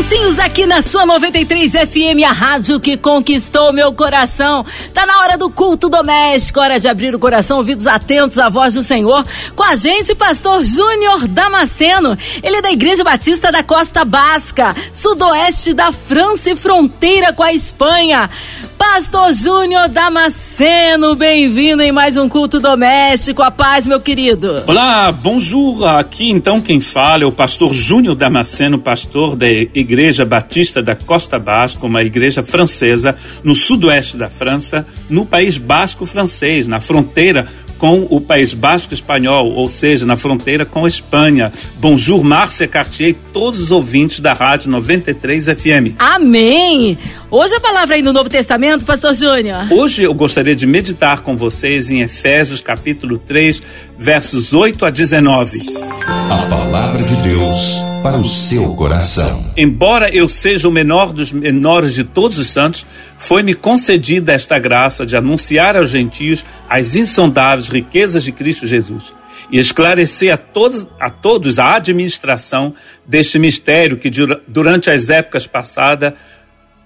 Juntinhos aqui na sua 93 FM, a rádio que conquistou meu coração. Tá na hora do culto doméstico, hora de abrir o coração, ouvidos atentos à voz do Senhor. Com a gente, pastor Júnior Damasceno. Ele é da Igreja Batista da Costa Basca, sudoeste da França e fronteira com a Espanha. Pastor Júnior Damasceno, bem-vindo em mais um culto doméstico. A paz, meu querido. Olá, bonjour. Aqui então quem fala é o pastor Júnior Damasceno, pastor da Igreja Batista da Costa Basco, uma igreja francesa no sudoeste da França, no País Basco francês, na fronteira com o País Basco espanhol, ou seja, na fronteira com a Espanha. Bonjour, Márcia Cartier e todos os ouvintes da Rádio 93 FM. Amém! Hoje a palavra aí no Novo Testamento, Pastor Júnior. Hoje eu gostaria de meditar com vocês em Efésios capítulo 3, versos 8 a 19. A palavra de Deus para o seu coração. Embora eu seja o menor dos menores de todos os santos, foi-me concedida esta graça de anunciar aos gentios as insondáveis riquezas de Cristo Jesus e esclarecer a todos, a todos a administração deste mistério que durante as épocas passada,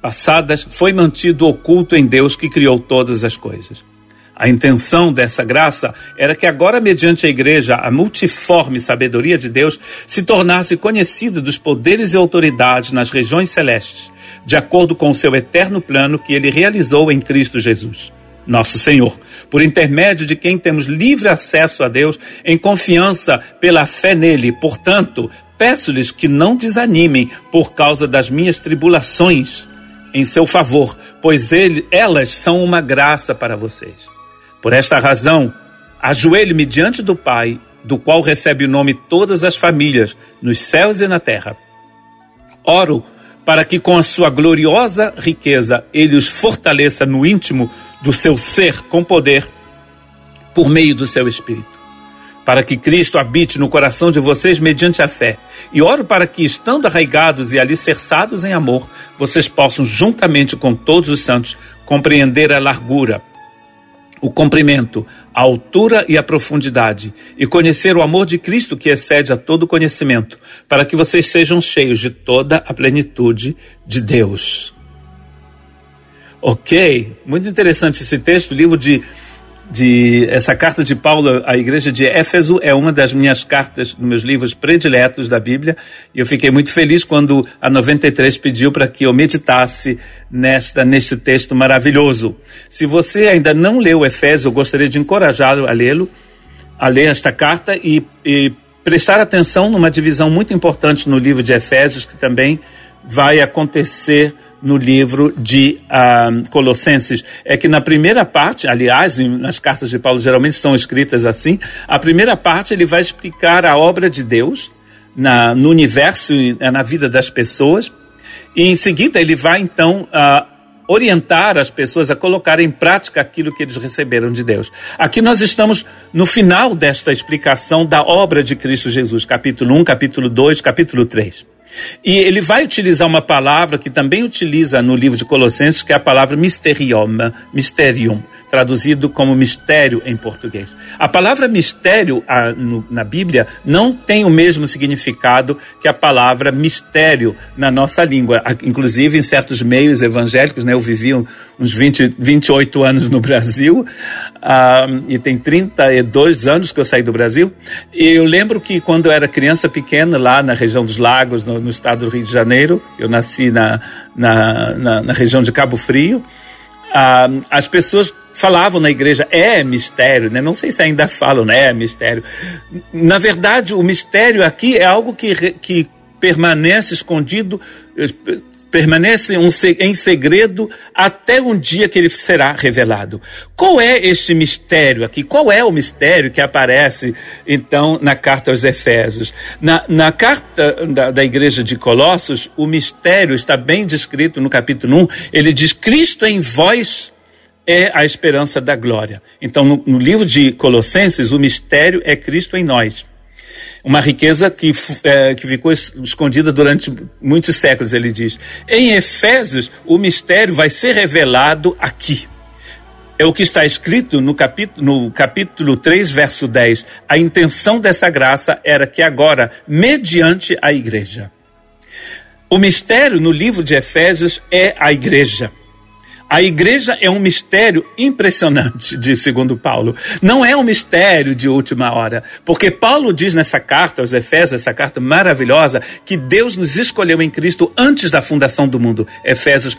passadas foi mantido oculto em Deus que criou todas as coisas. A intenção dessa graça era que agora, mediante a igreja, a multiforme sabedoria de Deus se tornasse conhecida dos poderes e autoridades nas regiões celestes, de acordo com o seu eterno plano que ele realizou em Cristo Jesus, nosso Senhor, por intermédio de quem temos livre acesso a Deus em confiança pela fé nele. Portanto, peço-lhes que não desanimem por causa das minhas tribulações em seu favor, pois ele, elas são uma graça para vocês. Por esta razão, ajoelho-me diante do Pai, do qual recebe o nome todas as famílias, nos céus e na terra. Oro para que com a sua gloriosa riqueza ele os fortaleça no íntimo do seu ser com poder, por meio do seu Espírito. Para que Cristo habite no coração de vocês mediante a fé. E oro para que, estando arraigados e alicerçados em amor, vocês possam, juntamente com todos os santos, compreender a largura, o comprimento, a altura e a profundidade, e conhecer o amor de Cristo que excede a todo conhecimento, para que vocês sejam cheios de toda a plenitude de Deus. Ok, muito interessante esse texto, livro de de essa carta de Paulo à igreja de Éfeso é uma das minhas cartas, dos meus livros prediletos da Bíblia, e eu fiquei muito feliz quando a 93 pediu para que eu meditasse nesta neste texto maravilhoso. Se você ainda não leu Efésios, eu gostaria de encorajá-lo a lê-lo, a ler esta carta e, e prestar atenção numa divisão muito importante no livro de Efésios que também vai acontecer no livro de uh, Colossenses é que na primeira parte, aliás, nas cartas de Paulo geralmente são escritas assim, a primeira parte ele vai explicar a obra de Deus na, no universo e na vida das pessoas, e em seguida ele vai então uh, orientar as pessoas a colocar em prática aquilo que eles receberam de Deus. Aqui nós estamos no final desta explicação da obra de Cristo Jesus, capítulo 1, capítulo 2, capítulo 3. E ele vai utilizar uma palavra que também utiliza no livro de Colossenses, que é a palavra mysterium, mysterium traduzido como mistério em português. A palavra mistério a, no, na Bíblia não tem o mesmo significado que a palavra mistério na nossa língua. Inclusive, em certos meios evangélicos, né, eu vivi uns 20, 28 anos no Brasil, uh, e tem 32 anos que eu saí do Brasil, e eu lembro que quando eu era criança pequena, lá na região dos Lagos, no, no estado do Rio de Janeiro, eu nasci na, na, na, na região de Cabo Frio, uh, as pessoas falavam na igreja é mistério, né? Não sei se ainda falam, né? É mistério. Na verdade, o mistério aqui é algo que, que permanece escondido, permanece em segredo até um dia que ele será revelado. Qual é este mistério aqui? Qual é o mistério que aparece, então, na carta aos Efésios? Na, na carta da, da igreja de Colossos, o mistério está bem descrito no capítulo 1. Ele diz: Cristo em vós é a esperança da glória. Então, no, no livro de Colossenses, o mistério é Cristo em nós. Uma riqueza que, é, que ficou escondida durante muitos séculos, ele diz. Em Efésios, o mistério vai ser revelado aqui. É o que está escrito no capítulo, no capítulo 3, verso 10. A intenção dessa graça era que agora, mediante a igreja. O mistério no livro de Efésios é a igreja. A igreja é um mistério impressionante, diz segundo Paulo. Não é um mistério de última hora, porque Paulo diz nessa carta aos Efésios, essa carta maravilhosa, que Deus nos escolheu em Cristo antes da fundação do mundo. Efésios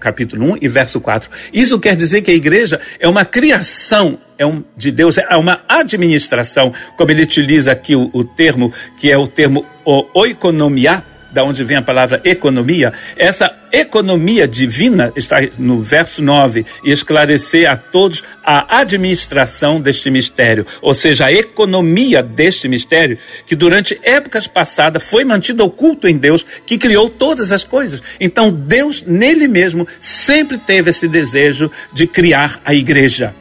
capítulo 1 e verso 4. Isso quer dizer que a igreja é uma criação é um, de Deus, é uma administração, como ele utiliza aqui o, o termo, que é o termo oikonomia, da onde vem a palavra economia, essa economia divina está no verso 9, e esclarecer a todos a administração deste mistério, ou seja, a economia deste mistério, que durante épocas passadas foi mantido oculto em Deus, que criou todas as coisas. Então, Deus, nele mesmo, sempre teve esse desejo de criar a igreja.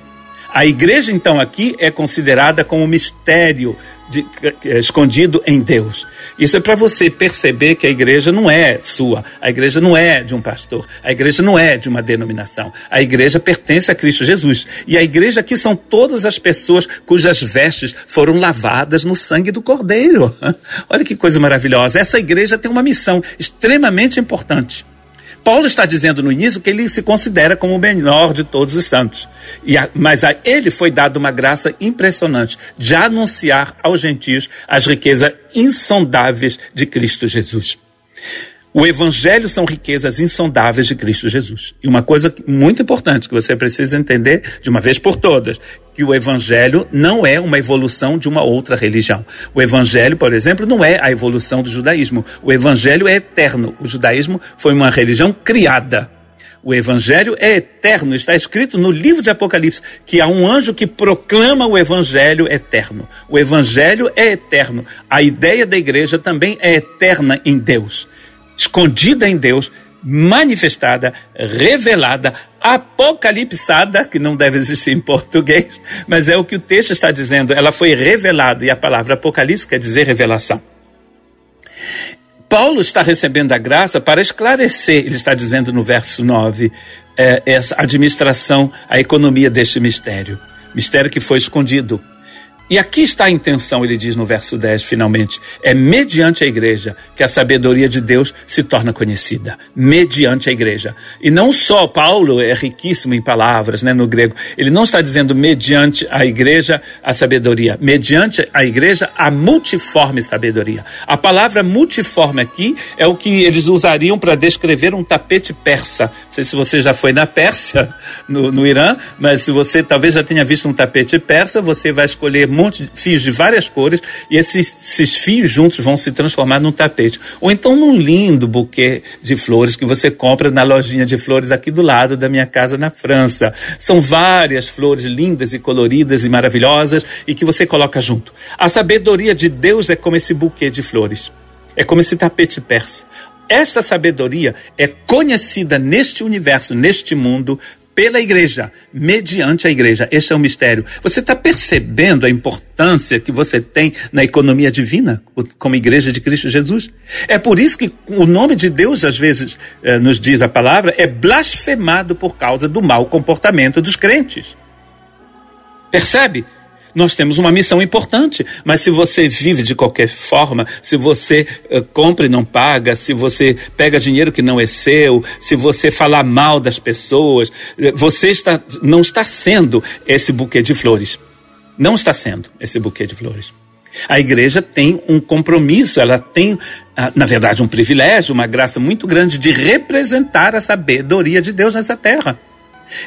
A igreja, então, aqui é considerada como mistério de, é, escondido em Deus. Isso é para você perceber que a igreja não é sua, a igreja não é de um pastor, a igreja não é de uma denominação, a igreja pertence a Cristo Jesus. E a igreja aqui são todas as pessoas cujas vestes foram lavadas no sangue do Cordeiro. Olha que coisa maravilhosa. Essa igreja tem uma missão extremamente importante. Paulo está dizendo no início que ele se considera como o menor de todos os santos. E a, mas a ele foi dada uma graça impressionante de anunciar aos gentios as riquezas insondáveis de Cristo Jesus. O Evangelho são riquezas insondáveis de Cristo Jesus. E uma coisa muito importante que você precisa entender de uma vez por todas, que o Evangelho não é uma evolução de uma outra religião. O Evangelho, por exemplo, não é a evolução do judaísmo. O Evangelho é eterno. O judaísmo foi uma religião criada. O Evangelho é eterno. Está escrito no livro de Apocalipse que há um anjo que proclama o Evangelho eterno. O Evangelho é eterno. A ideia da igreja também é eterna em Deus escondida em Deus, manifestada, revelada, apocalipsada, que não deve existir em português, mas é o que o texto está dizendo. Ela foi revelada, e a palavra apocalipse quer dizer revelação. Paulo está recebendo a graça para esclarecer, ele está dizendo no verso 9, é, essa administração, a economia deste mistério. Mistério que foi escondido, e aqui está a intenção, ele diz no verso 10, finalmente. É mediante a igreja que a sabedoria de Deus se torna conhecida. Mediante a igreja. E não só Paulo é riquíssimo em palavras, né, no grego. Ele não está dizendo mediante a igreja a sabedoria. Mediante a igreja a multiforme sabedoria. A palavra multiforme aqui é o que eles usariam para descrever um tapete persa. Não sei se você já foi na Pérsia, no, no Irã, mas se você talvez já tenha visto um tapete persa, você vai escolher monte de fios de várias cores e esses, esses fios juntos vão se transformar num tapete. Ou então num lindo buquê de flores que você compra na lojinha de flores aqui do lado da minha casa na França. São várias flores lindas e coloridas e maravilhosas e que você coloca junto. A sabedoria de Deus é como esse buquê de flores. É como esse tapete persa. Esta sabedoria é conhecida neste universo, neste mundo, pela igreja, mediante a igreja. Este é o mistério. Você está percebendo a importância que você tem na economia divina, como igreja de Cristo Jesus? É por isso que o nome de Deus, às vezes, eh, nos diz a palavra, é blasfemado por causa do mau comportamento dos crentes. Percebe? Nós temos uma missão importante. Mas se você vive de qualquer forma, se você uh, compra e não paga, se você pega dinheiro que não é seu, se você falar mal das pessoas, eh, você está, não está sendo esse buquê de flores. Não está sendo esse buquê de flores. A igreja tem um compromisso, ela tem, ah, na verdade, um privilégio, uma graça muito grande de representar a sabedoria de Deus nessa terra.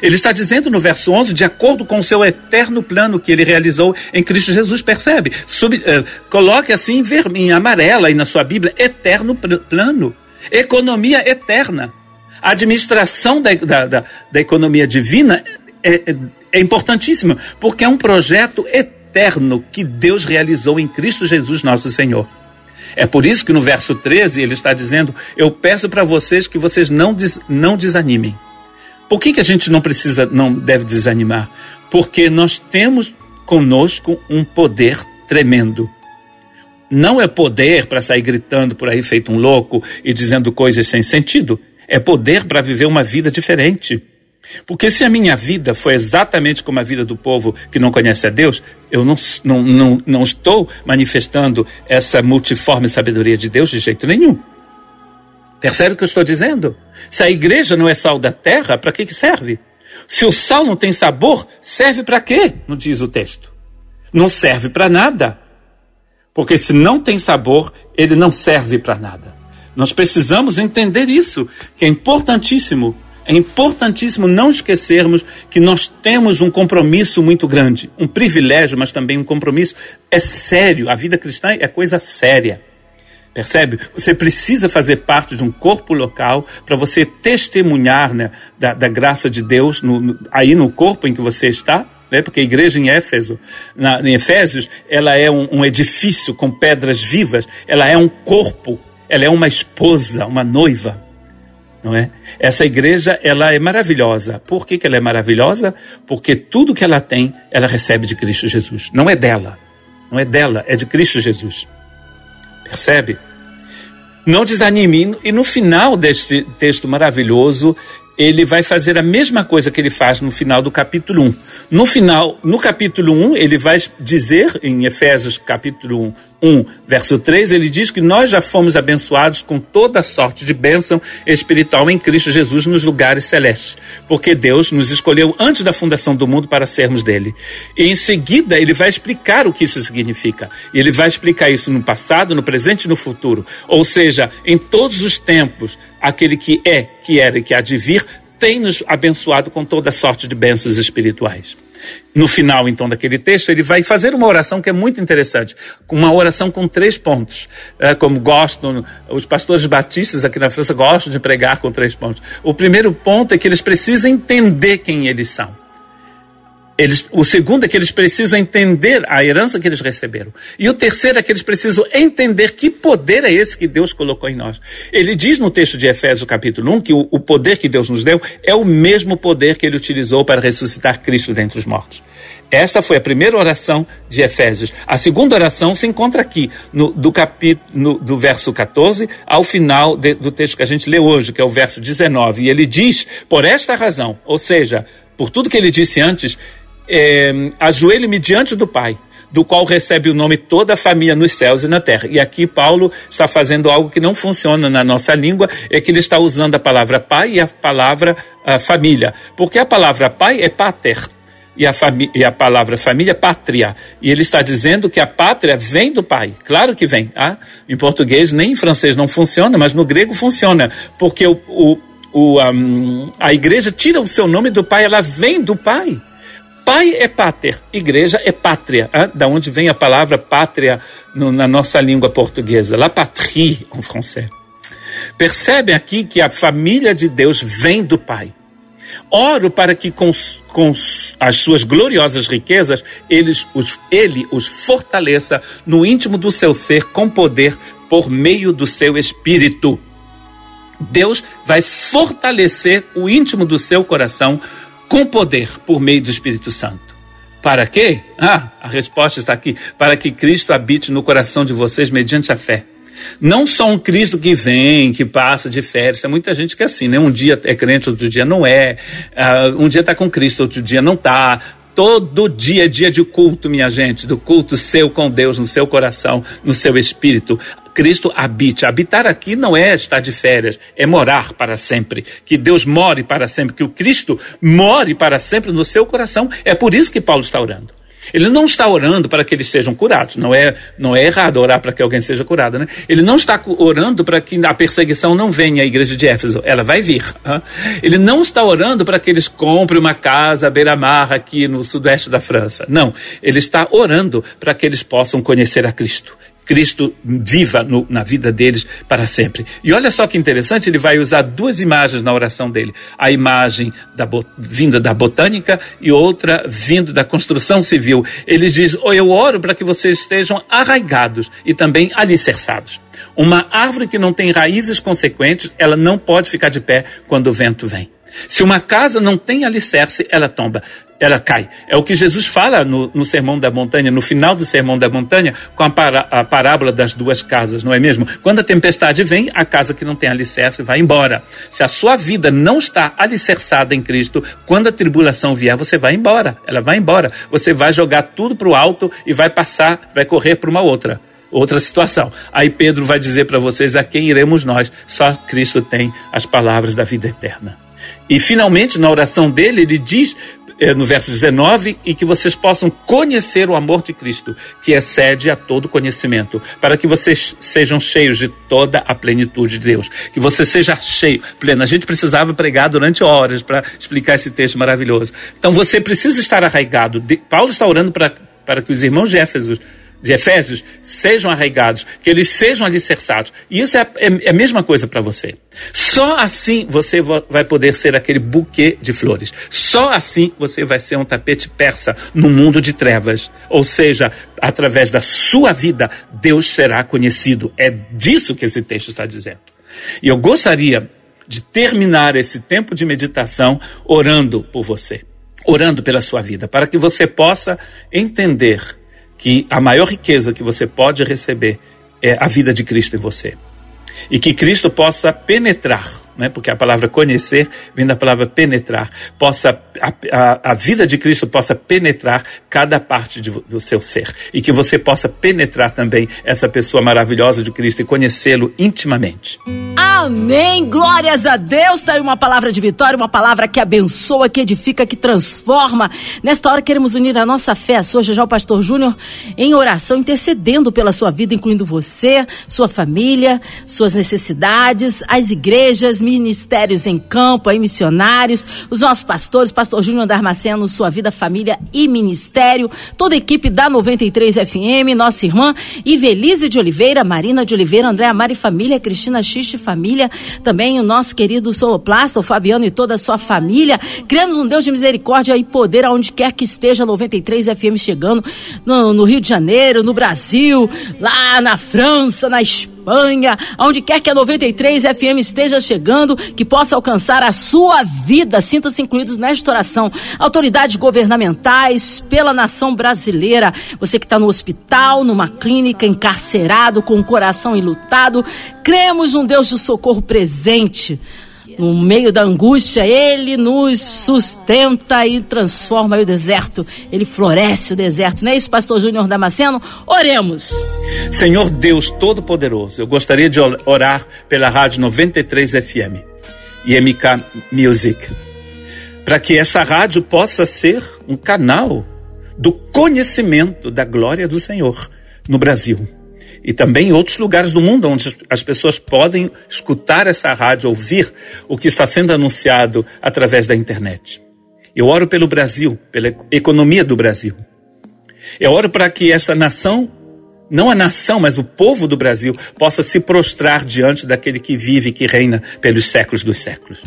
Ele está dizendo no verso 11, de acordo com o seu eterno plano que ele realizou em Cristo Jesus, percebe? Sub, uh, coloque assim em, ver, em na sua Bíblia, eterno plano, economia eterna. A administração da, da, da, da economia divina é, é, é importantíssima, porque é um projeto eterno que Deus realizou em Cristo Jesus, nosso Senhor. É por isso que no verso 13 ele está dizendo: Eu peço para vocês que vocês não, des, não desanimem. Por que, que a gente não precisa, não deve desanimar? Porque nós temos conosco um poder tremendo. Não é poder para sair gritando por aí feito um louco e dizendo coisas sem sentido. É poder para viver uma vida diferente. Porque se a minha vida foi exatamente como a vida do povo que não conhece a Deus, eu não, não, não, não estou manifestando essa multiforme sabedoria de Deus de jeito nenhum. Percebe o que eu estou dizendo? Se a igreja não é sal da terra, para que, que serve? Se o sal não tem sabor, serve para quê? Não diz o texto. Não serve para nada. Porque se não tem sabor, ele não serve para nada. Nós precisamos entender isso, que é importantíssimo. É importantíssimo não esquecermos que nós temos um compromisso muito grande, um privilégio, mas também um compromisso. É sério, a vida cristã é coisa séria. Percebe? Você precisa fazer parte de um corpo local para você testemunhar né, da, da, graça de Deus no, no, aí no corpo em que você está né? porque a igreja em Éfeso, na, em Efésios, ela é um, um edifício com pedras vivas, ela é um corpo, ela é uma esposa, uma noiva. Não é? Essa igreja, ela é maravilhosa. Por que, que ela é maravilhosa? Porque tudo que ela tem, ela recebe de Cristo Jesus. Não é dela. Não é dela, é de Cristo Jesus. Percebe? Não desanime. E no final deste texto maravilhoso, ele vai fazer a mesma coisa que ele faz no final do capítulo 1. No final, no capítulo 1, ele vai dizer, em Efésios capítulo 1, verso 3, ele diz que nós já fomos abençoados com toda sorte de bênção espiritual em Cristo Jesus nos lugares celestes, porque Deus nos escolheu antes da fundação do mundo para sermos dele. E em seguida, ele vai explicar o que isso significa. Ele vai explicar isso no passado, no presente e no futuro. Ou seja, em todos os tempos, aquele que é, que era e que há de vir, tem nos abençoado com toda sorte de bênçãos espirituais. No final, então, daquele texto, ele vai fazer uma oração que é muito interessante, uma oração com três pontos. É, como gostam, os pastores batistas aqui na França gostam de pregar com três pontos. O primeiro ponto é que eles precisam entender quem eles são. Eles, o segundo é que eles precisam entender a herança que eles receberam. E o terceiro é que eles precisam entender que poder é esse que Deus colocou em nós. Ele diz no texto de Efésios, capítulo 1, que o, o poder que Deus nos deu é o mesmo poder que ele utilizou para ressuscitar Cristo dentre os mortos. Esta foi a primeira oração de Efésios. A segunda oração se encontra aqui, no, do, capítulo, do verso 14 ao final de, do texto que a gente lê hoje, que é o verso 19. E ele diz, por esta razão, ou seja, por tudo que ele disse antes, é, ajoelhe-me diante do Pai, do qual recebe o nome toda a família nos céus e na terra. E aqui Paulo está fazendo algo que não funciona na nossa língua, é que ele está usando a palavra pai e a palavra a família. Porque a palavra pai é pater, e a, e a, palavra família pátria. E ele está dizendo que a pátria vem do pai. Claro que vem. Ah? Em português nem em francês não funciona, mas no grego funciona. Porque o, o, o um, a igreja tira o seu nome do pai, ela vem do pai. Pai é pater, igreja é pátria. Hein? Da onde vem a palavra pátria no, na nossa língua portuguesa? La patrie, em francês. Percebem aqui que a família de Deus vem do Pai. Oro para que com, com as suas gloriosas riquezas eles, os, ele os fortaleça no íntimo do seu ser com poder por meio do seu espírito. Deus vai fortalecer o íntimo do seu coração com poder por meio do Espírito Santo. Para quê? Ah, a resposta está aqui. Para que Cristo habite no coração de vocês mediante a fé. Não só um Cristo que vem, que passa de férias. Tem muita gente que é assim, né? Um dia é crente, outro dia não é. Uh, um dia está com Cristo, outro dia não está. Todo dia é dia de culto, minha gente, do culto seu com Deus, no seu coração, no seu espírito. Cristo habite. Habitar aqui não é estar de férias, é morar para sempre. Que Deus more para sempre, que o Cristo more para sempre no seu coração. É por isso que Paulo está orando. Ele não está orando para que eles sejam curados. Não é, não é errado orar para que alguém seja curado, né? Ele não está orando para que a perseguição não venha à igreja de Éfeso. Ela vai vir. Hein? Ele não está orando para que eles comprem uma casa à beira-mar aqui no sudoeste da França. Não. Ele está orando para que eles possam conhecer a Cristo. Cristo viva no, na vida deles para sempre. E olha só que interessante, ele vai usar duas imagens na oração dele: a imagem da, vinda da botânica e outra vindo da construção civil. Ele diz: oh, Eu oro para que vocês estejam arraigados e também alicerçados. Uma árvore que não tem raízes consequentes, ela não pode ficar de pé quando o vento vem. Se uma casa não tem alicerce, ela tomba, ela cai. É o que Jesus fala no, no Sermão da Montanha, no final do Sermão da Montanha, com a, para, a parábola das duas casas, não é mesmo? Quando a tempestade vem, a casa que não tem alicerce vai embora. Se a sua vida não está alicerçada em Cristo, quando a tribulação vier, você vai embora. Ela vai embora. Você vai jogar tudo para o alto e vai passar, vai correr para uma outra outra situação. Aí Pedro vai dizer para vocês: a quem iremos nós? Só Cristo tem as palavras da vida eterna. E finalmente, na oração dele, ele diz eh, no verso 19, e que vocês possam conhecer o amor de Cristo, que excede a todo conhecimento, para que vocês sejam cheios de toda a plenitude de Deus. Que você seja cheio, pleno. A gente precisava pregar durante horas para explicar esse texto maravilhoso. Então você precisa estar arraigado. Paulo está orando para, para que os irmãos de Éfeso de Efésios sejam arraigados, que eles sejam alicerçados. E isso é, é, é a mesma coisa para você. Só assim você vai poder ser aquele buquê de flores. Só assim você vai ser um tapete persa no mundo de trevas. Ou seja, através da sua vida, Deus será conhecido. É disso que esse texto está dizendo. E eu gostaria de terminar esse tempo de meditação orando por você, orando pela sua vida, para que você possa entender que a maior riqueza que você pode receber é a vida de Cristo em você. E que Cristo possa penetrar né? porque a palavra conhecer vem da palavra penetrar, possa a, a, a vida de Cristo possa penetrar cada parte de, do seu ser e que você possa penetrar também essa pessoa maravilhosa de Cristo e conhecê-lo intimamente. Amém! Glórias a Deus! Está aí uma palavra de vitória, uma palavra que abençoa, que edifica, que transforma. Nesta hora queremos unir a nossa fé, a sua, já o pastor Júnior, em oração, intercedendo pela sua vida, incluindo você, sua família, suas necessidades, as igrejas, ministérios em campo, aí missionários, os nossos pastores, pastor Júnior Darmaceno, sua vida, família e ministério, toda a equipe da 93 FM, nossa irmã Ivelise de Oliveira, Marina de Oliveira, Andréa Mari Família, Cristina Xiste Família, também o nosso querido soloplasta, o Fabiano e toda a sua família. Criamos um Deus de misericórdia e poder aonde quer que esteja 93 FM chegando, no, no Rio de Janeiro, no Brasil, lá na França, na Espanha Aonde quer que a 93 FM esteja chegando, que possa alcançar a sua vida. Sinta-se incluídos nesta oração. Autoridades governamentais, pela nação brasileira. Você que está no hospital, numa clínica, encarcerado, com o coração enlutado. Cremos um Deus de socorro presente no meio da angústia, Ele nos sustenta e transforma o deserto. Ele floresce o deserto. Não é isso, pastor Júnior Damasceno? Oremos. Senhor Deus Todo-Poderoso, eu gostaria de orar pela Rádio 93 FM e MK Music, para que essa rádio possa ser um canal do conhecimento da glória do Senhor no Brasil e também em outros lugares do mundo onde as pessoas podem escutar essa rádio, ouvir o que está sendo anunciado através da internet. Eu oro pelo Brasil, pela economia do Brasil. Eu oro para que essa nação, não a nação, mas o povo do Brasil, possa se prostrar diante daquele que vive e que reina pelos séculos dos séculos.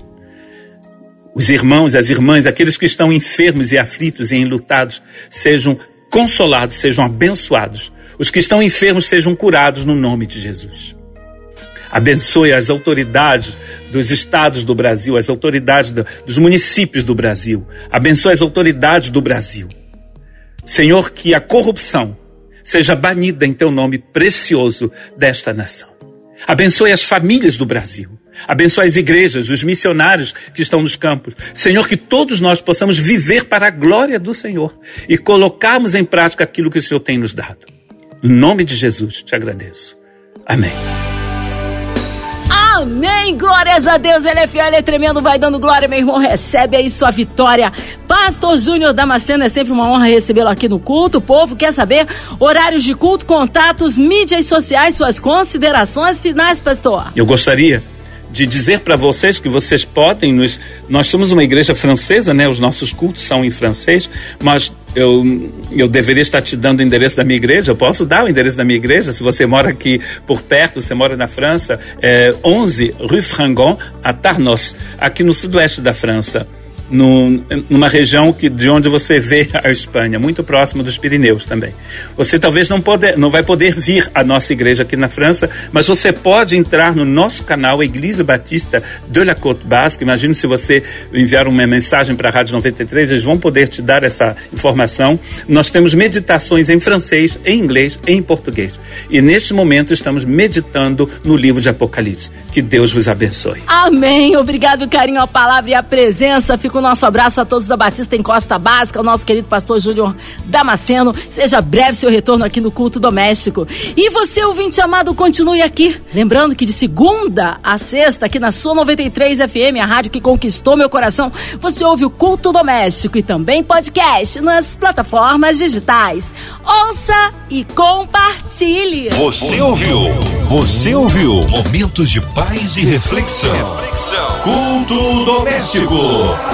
Os irmãos, as irmãs, aqueles que estão enfermos e aflitos e enlutados, sejam consolados, sejam abençoados os que estão enfermos sejam curados no nome de Jesus. Abençoe as autoridades dos estados do Brasil, as autoridades do, dos municípios do Brasil. Abençoe as autoridades do Brasil. Senhor, que a corrupção seja banida em teu nome precioso desta nação. Abençoe as famílias do Brasil. Abençoe as igrejas, os missionários que estão nos campos. Senhor, que todos nós possamos viver para a glória do Senhor e colocarmos em prática aquilo que o Senhor tem nos dado. Em nome de Jesus, te agradeço. Amém. Amém, glórias a Deus, ele é fiel, ele é tremendo, vai dando glória, meu irmão, recebe aí sua vitória. Pastor Júnior Damasceno, é sempre uma honra recebê-lo aqui no culto. O povo quer saber horários de culto, contatos, mídias sociais, suas considerações finais, pastor. Eu gostaria de dizer para vocês que vocês podem nos. Nós somos uma igreja francesa, né? Os nossos cultos são em francês, mas eu, eu deveria estar te dando o endereço da minha igreja. Eu posso dar o endereço da minha igreja. Se você mora aqui por perto, você mora na França, é 11 Rue Frangon, a Tarnos, aqui no sudoeste da França. No, numa região que, de onde você vê a Espanha, muito próximo dos Pirineus também. Você talvez não, pode, não vai poder vir à nossa igreja aqui na França, mas você pode entrar no nosso canal Igreja Batista de la Côte Basque. Imagino se você enviar uma mensagem para a Rádio 93, eles vão poder te dar essa informação. Nós temos meditações em francês, em inglês em português. E neste momento estamos meditando no livro de Apocalipse. Que Deus vos abençoe. Amém. Obrigado, carinho, a palavra e a presença. Fica o nosso abraço a todos da Batista em Costa Básica, ao nosso querido pastor Júnior Damasceno. Seja breve seu retorno aqui no culto doméstico. E você, ouvinte amado, continue aqui. Lembrando que de segunda a sexta, aqui na sua 93 FM, a rádio que conquistou meu coração, você ouve o culto doméstico e também podcast nas plataformas digitais. Ouça e compartilhe. Você ouviu? Você ouviu? Momentos de paz e reflexão. reflexão. Culto doméstico.